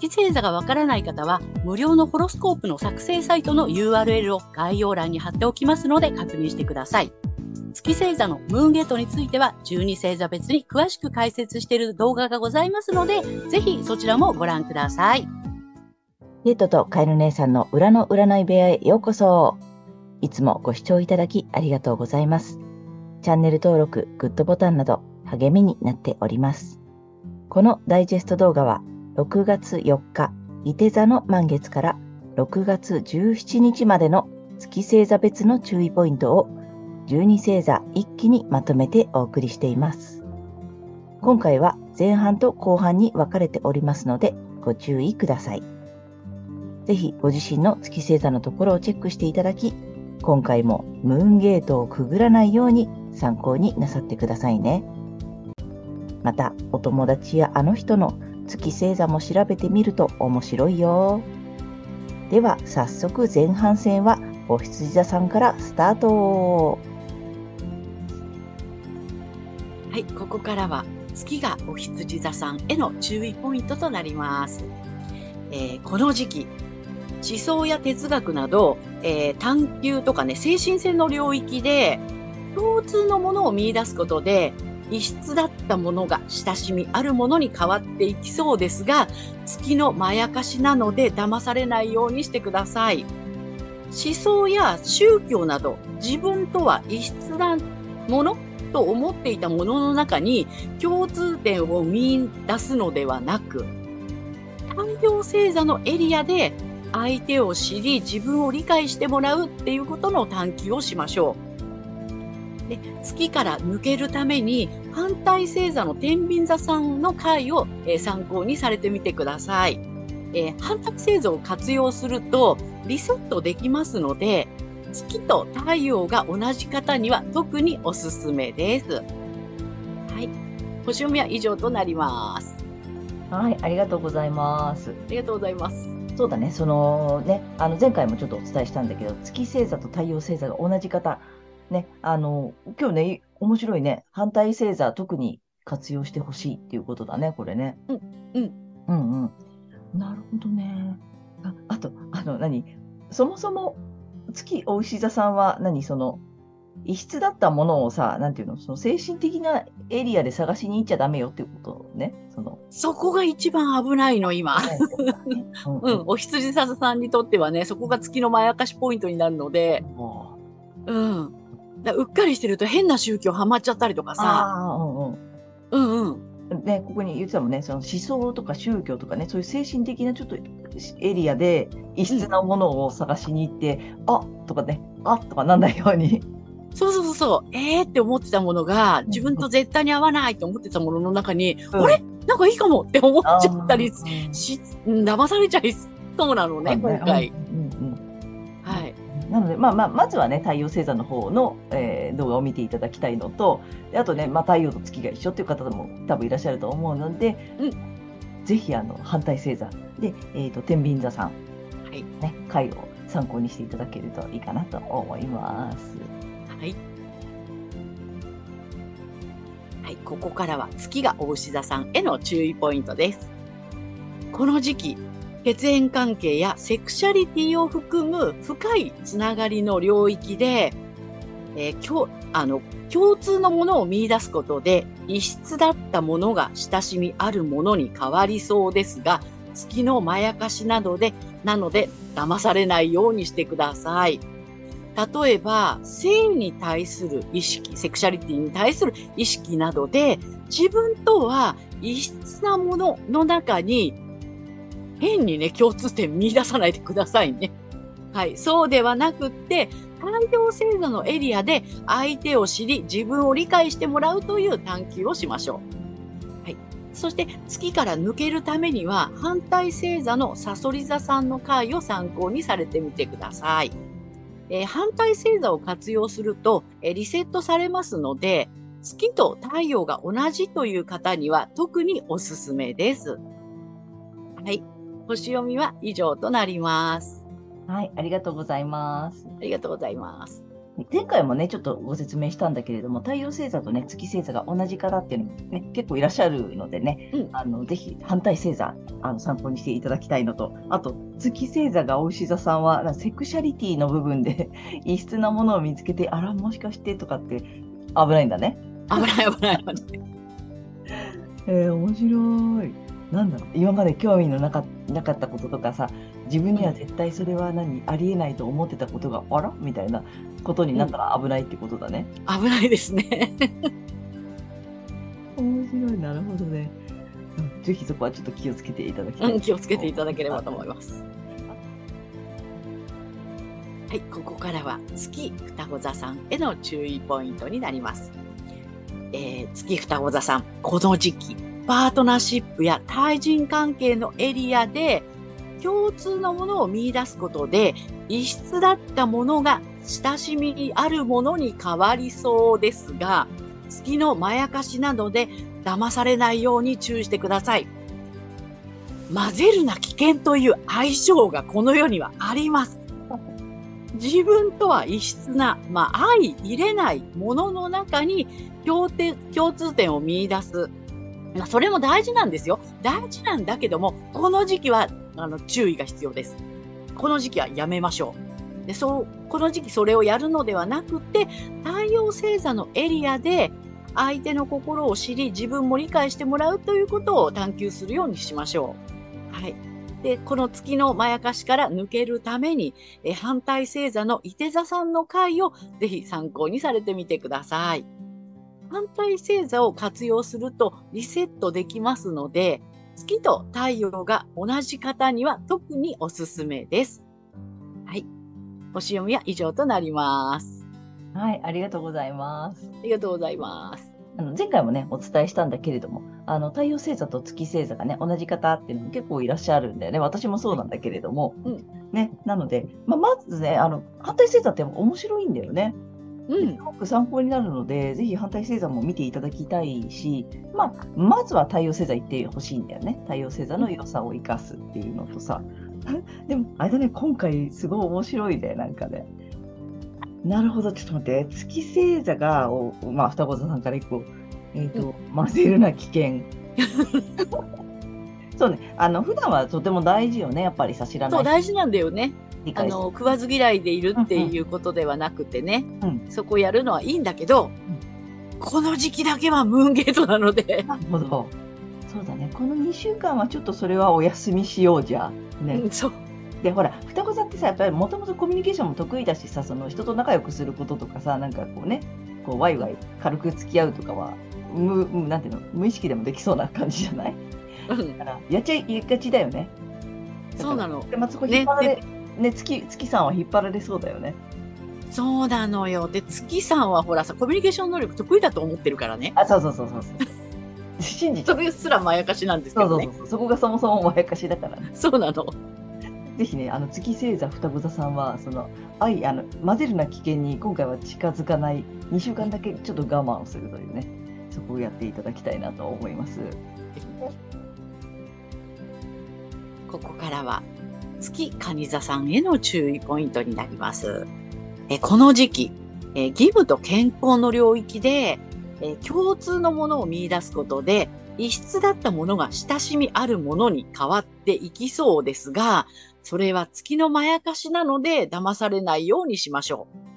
月星座がわからない方は、無料のホロスコープの作成サイトの URL を概要欄に貼っておきますので確認してください。月星座のムーンゲートについては12星座別に詳しく解説している動画がございますので、ぜひそちらもご覧ください。ゲートとカエル姉さんの裏の占い部屋へようこそ。いつもご視聴いただきありがとうございます。チャンネル登録、グッドボタンなど励みになっております。このダイジェスト動画は6月4日、伊手座の満月から6月17日までの月星座別の注意ポイントを12星座一気にまとめてお送りしています。今回は前半と後半に分かれておりますのでご注意ください。ぜひご自身の月星座のところをチェックしていただき、今回もムーンゲートをくぐらないように参考になさってくださいね。また、お友達やあの人の月星座も調べてみると面白いよ。では、早速前半戦はお羊座さんからスタート。はい、ここからは月がお羊座さんへの注意ポイントとなります。えー、この時期、思想や哲学など、えー、探求とかね、精神性の領域で共通のものを見出すことで、異質だったものが親しみあるものに変わっていきそうですが、月のまやかしなので騙されないようにしてください。思想や宗教など自分とは異質なものと思っていたものの中に共通点を見出すのではなく、太陽星座のエリアで相手を知り自分を理解してもらうっていうことの探求をしましょう。で月から抜けるために反対星座の天秤座さんの回を、えー、参考にされてみてください。えー、反対星座を活用するとリセットできますので月と太陽が同じ方には特におすすめです。はい。星読みは以上となります。はい、ありがとうございます。ありがとうございます。そうだね、そのね、あの前回もちょっとお伝えしたんだけど、月星座と太陽星座が同じ方、ね、あの、今日ね、面白いね、反対星座特に活用してほしいっていうことだね、これね。うん、うん。うんうん。なるほどね。ああと、あの、何？そもそも月お牛座さんは何？その異質だったものをさ、なんていうの、その精神的なエリアで探しに行っちゃダメよっていうことね。そのそこが一番危ないの、今。うん、お羊座さんにとってはね、そこが月のまやかしポイントになるので、うん。だうっかりしてると変な宗教ハマっちゃったりとかさ。うんうん。うんうん。ね、ここに言ってたもんね、その思想とか宗教とかね、そういう精神的なちょっとエリアで異質なものを探しに行って、うん、あとかね、あとかなんないように。そうそうそう、えーって思ってたものが、自分と絶対に合わないと思ってたものの中に、うん、あれ？なんかいいかもって思っちゃったりし、騙されちゃいそうなのね、今回。まあまあ、まずはね、太陽星座の方の、えー、動画を見ていただきたいのと、あとね、まあ、太陽と月が一緒っていう方も多分いらっしゃると思うので、うん、ぜひあの反対星座で、えーと、天秤座さん、はいね、回を参考にしていただけるといいかなと思います。はい。はい、ここからは月が大牛座さんへの注意ポイントです。この時期、血縁関係やセクシャリティを含む深いつながりの領域で、えー、共あの共通のものを見出すことで異質だったものが親しみあるものに変わりそうですが、月のまやかしなどで、なので騙されないようにしてください。例えば、性に対する意識、セクシャリティに対する意識などで、自分とは異質なものの中に変にね、共通点見出さないでくださいね。はい。そうではなくって、太陽星座のエリアで相手を知り、自分を理解してもらうという探求をしましょう。はい。そして月から抜けるためには反対星座のサソリ座さんの回を参考にされてみてください。えー、反対星座を活用すると、えー、リセットされますので、月と太陽が同じという方には特におすすめです。はい。星読みは以上となります。はい、ありがとうございます。ありがとうございます。前回もね、ちょっとご説明したんだけれども、太陽星座とね、月星座が同じ方っていうのもね、結構いらっしゃるのでね、うん、あの、ぜひ反対星座、あの、参考にしていただきたいのと、あと、月星座がお牛座さんは、セクシャリティの部分で異質なものを見つけて、あら、もしかしてとかって危ないんだね。危ない危ない危ない。えー、面白い。なんだろう今まで興味のなかなかったこととかさ自分には絶対それは何ありえないと思ってたことがあら？みたいなことになったら危ないってことだね。うん、危ないですね。面白いなるほどね、うん。ぜひそこはちょっと気をつけていただきたい、うん、気をつけていただければと思います。はい、ここからは月双子座さんへの注意ポイントになります。えー、月双子座さん、この時期、パートナーシップや対人関係のエリアで共通のものを見出すことで異質だったものが親しみにあるものに変わりそうですが、月のまやかしなどで騙されないように注意してください。混ぜるな危険という相性がこの世にはあります。自分とは異質な、まあ、相入れないものの中に共通点を見出すまあ、それも大事なんですよ。大事なんだけども、この時期は、あの、注意が必要です。この時期はやめましょう。で、そう、この時期それをやるのではなくて、太陽星座のエリアで、相手の心を知り、自分も理解してもらうということを探求するようにしましょう。はい。で、この月のまやかしから抜けるために、え反対星座の伊手座さんの回をぜひ参考にされてみてください。反対星座を活用するとリセットできますので、月と太陽が同じ方には特におすすめです。はい。星読みは以上となります。はい、ありがとうございます。ありがとうございます。あの前回もね、お伝えしたんだけれども、あの太陽星座と月星座がね、同じ方っていうのも結構いらっしゃるんだよね。私もそうなんだけれども、うん、ね、なので、まあ、まずね、あの反対星座って面白いんだよね。うん、すごく参考になるので、ぜひ反対星座も見ていただきたいし、まあ、まずは太陽星座行ってほしいんだよね。太陽星座の良さを生かすっていうのとさ。でも、あれだね、今回すごい面白いね、なんかね。なるほど、ちょっと待って、月星座が、おまあ、双子座さんから一個、えっ、ー、と、混ぜるな危険。そうね、あの普段はとても大事よね、やっぱりさ、知らない。そう、大事なんだよね。あの食わず嫌いでいるっていうことではなくてね、うん、そこやるのはいいんだけど、うん、この時期だけはムーンゲートなので。なるほど。そうだね。この2週間はちょっとそれはお休みしようじゃ。ね。うん、そう。でほら双子座ってさやっぱりもともとコミュニケーションも得意だしさその人と仲良くすることとかさなんかこうねこうワイワイ軽く付き合うとかは無なんていうの無意識でもできそうな感じじゃない、うん、だからやっちゃいがちだよね。そうなの。でまあ、そこ引っ張られ、ねね、月、月さんは引っ張られそうだよね。そうなのよ。で、月さんはほらさ、コミュニケーション能力得意だと思ってるからね。あ、そうそうそうそうそう。信じそれすらまやかしなんですけどね。そうそうそう。そこがそもそもまやかしだから、ね。そうなの。ぜひね、あの月星座双子座さんは、その愛、あの混ぜるな危険に今回は近づかない、2週間だけちょっと我慢をするというね、そこをやっていただきたいなと思います。ここからは月蟹座さんへの注意ポイントになります。えこの時期、え義務と健康の領域で、え共通のものを見出すことで、異質だったものが親しみあるものに変わっていきそうですが、それは月のまやかしなので騙されないようにしましょう。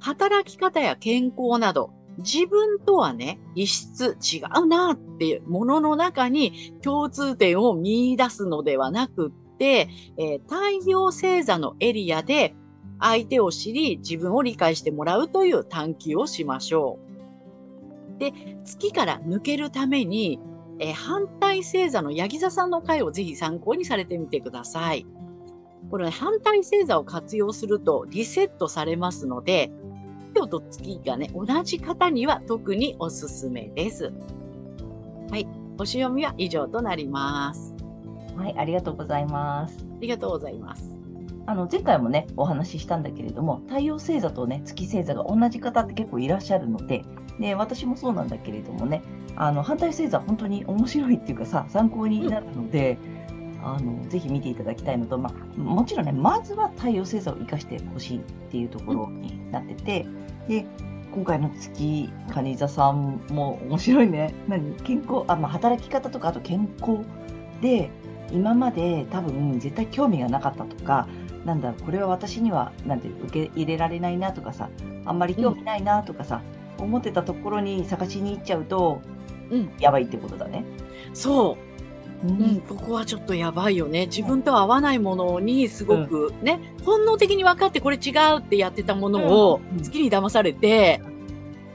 働き方や健康など、自分とはね、異質違うなっていうものの中に共通点を見出すのではなく、えー、太陽星座のエリアで相手を知り自分を理解してもらうという探求をしましょう。で、月から抜けるために、えー、反対星座のヤギ座さんの回をぜひ参考にされてみてください。これ、ね、反対星座を活用するとリセットされますので、今日と月がね、同じ方には特におすすめです。はい。星読みは以上となります。はい、ありがとうございます。ありがとうございます。あの前回もねお話ししたんだけれども太陽星座とね月星座が同じ方って結構いらっしゃるのでで私もそうなんだけれどもねあの反対星座本当に面白いっていうかさ参考になるので、あのぜひ見ていただきたいのと、まあ、もちろんねまずは太陽星座を生かしてほしいっていうところになってて、で今回の月蟹座さんも面白いね何？健康？あ、まあ、働き方とかあと健康で今まで多分絶対興味がなかったとかなんだろうこれは私にはなんて受け入れられないなとかさあんまり興味ないなとかさ、思ってたところに探しに行っちゃうとうん、やばいってことだね。そう。ううん、ここはちょっとやばいよね。自分と合わないものにすごくね、本能的に分かってこれ違うってやってたものをうん好きに騙されて、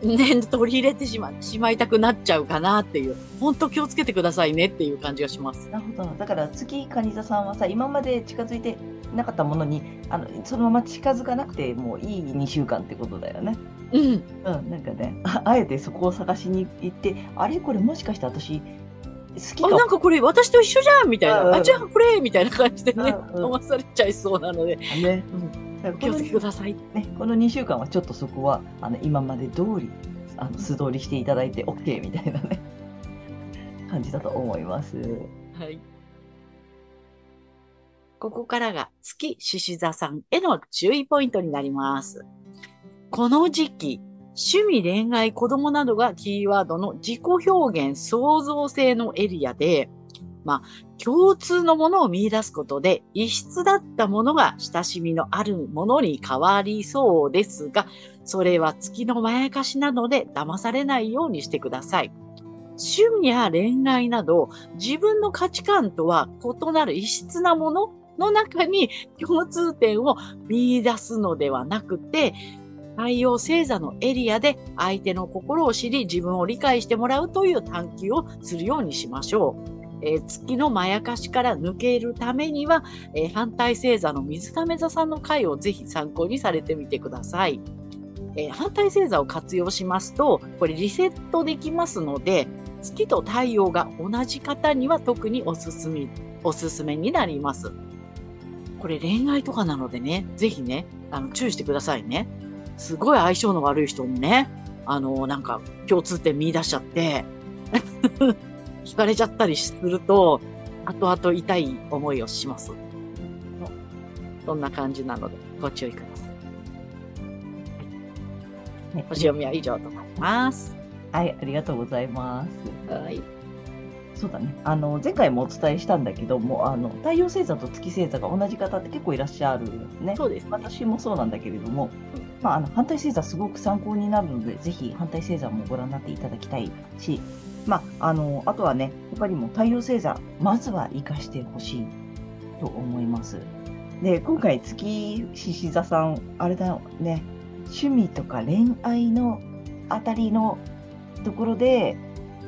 ね、取り入れてしましまいたくなっちゃうかなっていう。本当気をつけてくださいねっていう感じがします。なるほどだから月蟹座さんはさ今まで近づいてなかったものにあのそのまま近づかなくてもういい2週間ってことだよね。うん。うん、なんかねああえてそこを探しに行ってあれこれもしかして私好きあ、かなんかこれ私と一緒じゃんみたいうんうんな。あ、じゃあこれみたいな感じでね、うんうん飲まされちゃいそうなので、もね。だからこの気をつけてください。ね、この2週間はちょっとそこはあの今まで通りあの素通りしていただいて OK みたいなね 感じだと思います。はい。ここからが月獅子座さんへの注意ポイントになります。この時期、趣味、恋愛、子供などがキーワードの自己表現、創造性のエリアで、まあ、共通のものを見出すことで、異質だったものが親しみのあるものに変わりそうですが、それは月のまやかしなので騙されないようにしてください。趣味や恋愛など、自分の価値観とは異なる異質なものの中に共通点を見出すのではなくて、太陽星座のエリアで相手の心を知り自分を理解してもらうという探求をするようにしましょう。えー月のまやかしから抜けるためには、えー反対星座の水亀座さんの回をぜひ参考にされてみてください。えー反対星座を活用しますと、これリセットできますので、月と太陽が同じ方には特におすすめ、おすすめになります。これ恋愛とかなのでね、ぜひね、あの、注意してくださいね。すごい相性の悪い人にね、あの、なんか共通点見出しちゃって、惹かれちゃったりすると、後々痛い思いをします。そんな感じなので、ご注意ください。ね星読みは以上となります。はい、ありがとうございます。はい。そうだね。あの前回もお伝えしたんだけども、あの太陽星座と月星座が同じ方って結構いらっしゃるよね。そうですね。私もそうなんだけれども、まあ、あの反対星座すごく参考になるので、ぜひ反対星座もご覧になっていただきたいし、まあ、あのあとはね、他にも太陽星座、まずは生かしてほしいと思います。で、今回、月獅子座さん、あれだよね、趣味とか恋愛のあたりのところで、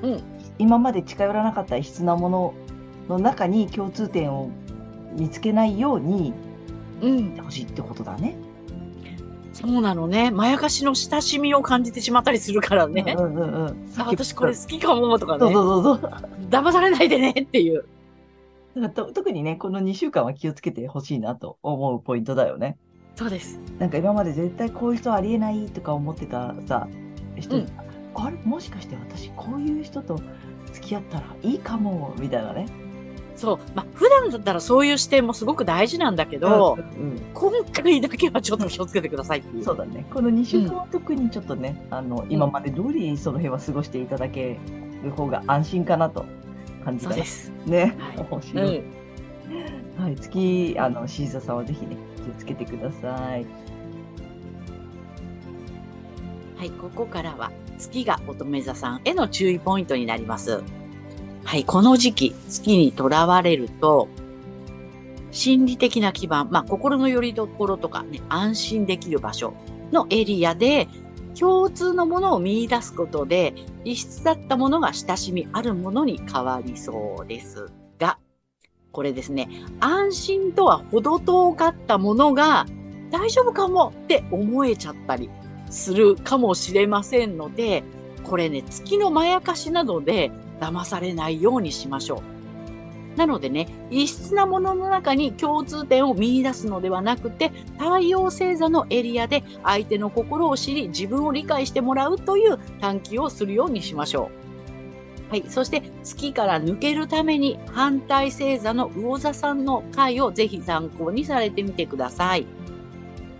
うん今まで近寄らなかった異質なものの中に共通点を見つけないようにうんして。ほしいってことだね。そうなのね。まやかしの親しみを感じてしまったりするからね。うんうんうん。あ私これ好きかもとかね。そうそうそうそう。騙されないでねっていう。だと特にね、この2週間は気をつけてほしいなと思うポイントだよね。そうです。なんか今まで絶対こういう人ありえないとか思ってたさ、人に、うんあれ？もしかして私こういう人と付き合ったらいいかも、みたいなね。そう。まあ、普段だったらそういう視点もすごく大事なんだけど、うんうん今回だけはちょっと気をつけてくださいっていう。そうだね。この2週間は特にちょっとね、あの、今まで通りその辺は過ごしていただける方が安心かなと感じたです。ね。はい面う。ん。はい、月、あの、シーザさんはぜひね、気をつけてください。はい、ここからは月が乙女座さんへの注意ポイントになります。はい、この時期、月にとらわれると、心理的な基盤、まあ、心の拠り所とかね、安心できる場所のエリアで、共通のものを見出すことで、異質だったものが親しみあるものに変わりそうですが、これですね、安心とは程遠かったものが大丈夫かもって思えちゃったりするかもしれませんので、これね、月のまやかしなどで騙されないようにしましょう。なのでね、異質なものの中に共通点を見出すのではなくて、太陽星座のエリアで相手の心を知り、自分を理解してもらうという探求をするようにしましょう。はい。そして、月から抜けるために、反対星座の魚座さんの回をぜひ参考にされてみてください。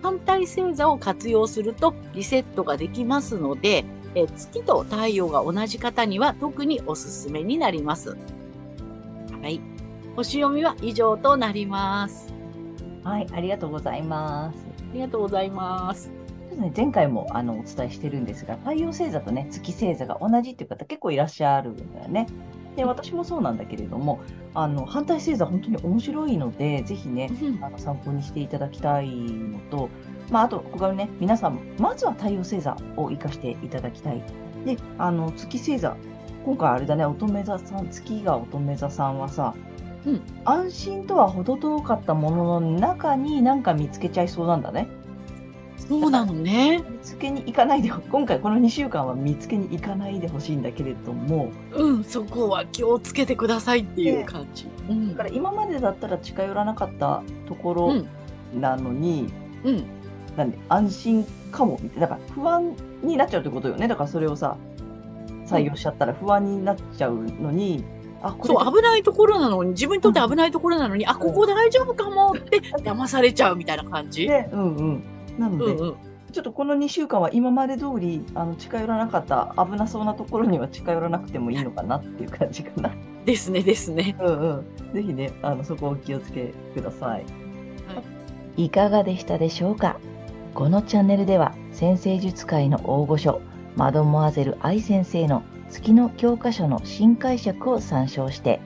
反対星座を活用するとリセットができますので、え月と太陽が同じ方には特におすすめになります。はい。星読みは以上となります。はい、ありがとうございます。ありがとうございます。ね、前回もあのお伝えしてるんですが、太陽星座とね、月星座が同じっていう方結構いらっしゃるんだよね。で、私もそうなんだけれども、あの反対星座本当に面白いので、ぜひね、あの参考にしていただきたいのと、まあ、あと、ここからね、皆さん、まずは太陽星座を活かしていただきたい。で、あの月星座、今回あれだね、乙女座さん、月が乙女座さんはさ、うん、安心とは程遠かったものの中に何か見つけちゃいそうなんだね。そうなのね。見つけに行かないで、今回この2週間は見つけに行かないでほしいんだけれども。うん、そこは気をつけてくださいっていう感じ。うん、だから今までだったら近寄らなかったところなのに、うん、うん、なんで安心かもみたいな、だから不安になっちゃうってことよね。だからそれをさ、採用しちゃったら不安になっちゃうのに、あそう危ないところなのに自分にとって危ないところなのに、うん、あここ大丈夫かもって騙されちゃうみたいな感じ。でうんうん、なので、うんうん、ちょっとこの2週間は今まで通りあり近寄らなかった危なそうなところには近寄らなくてもいいのかなっていう感じかな。ですねですね。うんうん、ぜひねあのそこをお気をつけください。はい、いかがでしたでしょうか？このチャンネルでは先生術界の大御所マドモアゼル愛先生の月の教科書の新解釈を参照して、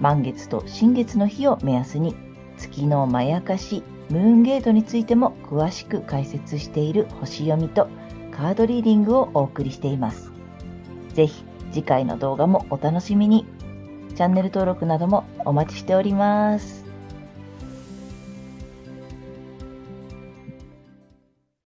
満月と新月の日を目安に、月のまやかし、ムーンゲートについても詳しく解説している星読みとカードリーディングをお送りしています。ぜひ次回の動画もお楽しみに。チャンネル登録などもお待ちしております。